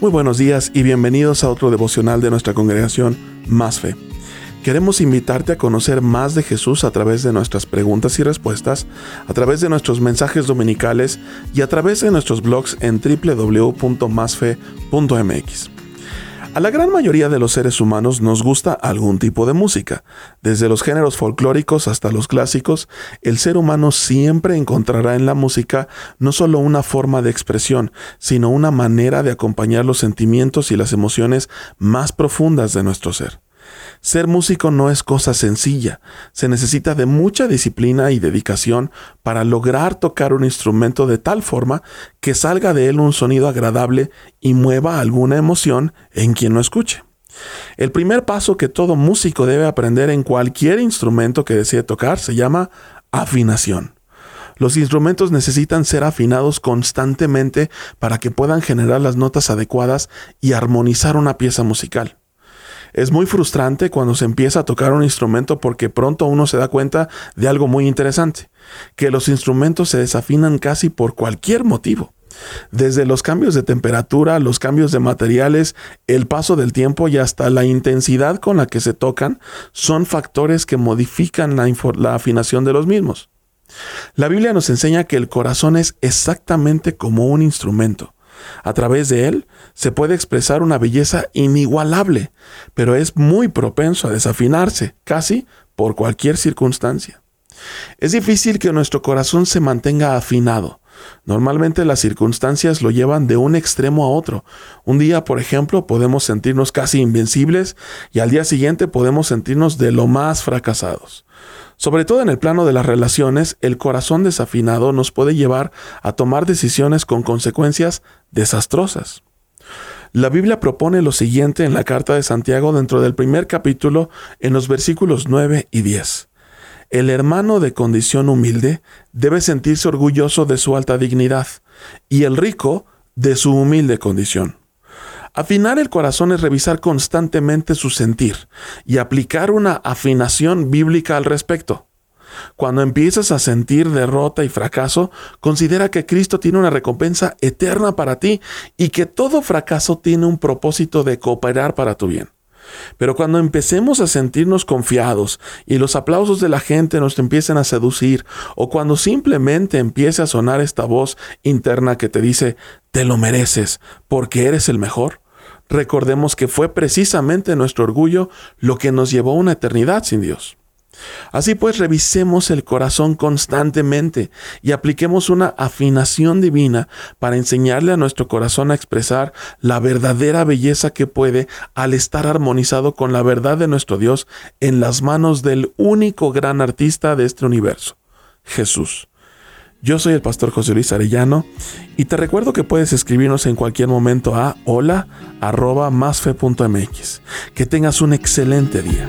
Muy buenos días y bienvenidos a otro devocional de nuestra congregación Más Fe. Queremos invitarte a conocer más de Jesús a través de nuestras preguntas y respuestas, a través de nuestros mensajes dominicales y a través de nuestros blogs en www.masfe.mx. A la gran mayoría de los seres humanos nos gusta algún tipo de música. Desde los géneros folclóricos hasta los clásicos, el ser humano siempre encontrará en la música no solo una forma de expresión, sino una manera de acompañar los sentimientos y las emociones más profundas de nuestro ser. Ser músico no es cosa sencilla, se necesita de mucha disciplina y dedicación para lograr tocar un instrumento de tal forma que salga de él un sonido agradable y mueva alguna emoción en quien lo escuche. El primer paso que todo músico debe aprender en cualquier instrumento que desee tocar se llama afinación. Los instrumentos necesitan ser afinados constantemente para que puedan generar las notas adecuadas y armonizar una pieza musical. Es muy frustrante cuando se empieza a tocar un instrumento porque pronto uno se da cuenta de algo muy interesante, que los instrumentos se desafinan casi por cualquier motivo. Desde los cambios de temperatura, los cambios de materiales, el paso del tiempo y hasta la intensidad con la que se tocan son factores que modifican la, afinación de los mismos. La Biblia nos enseña que el corazón es exactamente como un instrumento. A través de él se puede expresar una belleza inigualable, pero es muy propenso a desafinarse, casi por cualquier circunstancia. Es difícil que nuestro corazón se mantenga afinado. Normalmente las circunstancias lo llevan de un extremo a otro. Un día, por ejemplo, podemos sentirnos casi invencibles y al día siguiente podemos sentirnos de lo más fracasados. Sobre todo en el plano de las relaciones, el corazón desafinado nos puede llevar a tomar decisiones con consecuencias desastrosas. La Biblia propone lo siguiente en la carta de Santiago dentro del primer capítulo en los versículos 9 y 10. El hermano de condición humilde debe sentirse orgulloso de su alta dignidad y el rico de su humilde condición. Afinar el corazón es revisar constantemente su sentir y aplicar una afinación bíblica al respecto. Cuando empiezas a sentir derrota y fracaso, considera que Cristo tiene una recompensa eterna para ti y que todo fracaso tiene un propósito de cooperar para tu bien. Pero cuando empecemos a sentirnos confiados y los aplausos de la gente nos empiecen a seducir, o cuando simplemente empiece a sonar esta voz interna que te dice, te lo mereces porque eres el mejor, recordemos que fue precisamente nuestro orgullo lo que nos llevó a una eternidad sin Dios. Así pues, revisemos el corazón constantemente y apliquemos una afinación divina para enseñarle a nuestro corazón a expresar la verdadera belleza que puede al estar armonizado con la verdad de nuestro Dios en las manos del único gran artista de este universo, Jesús. Yo soy el pastor José Luis Arellano y te recuerdo que puedes escribirnos en cualquier momento a hola Que tengas un excelente día.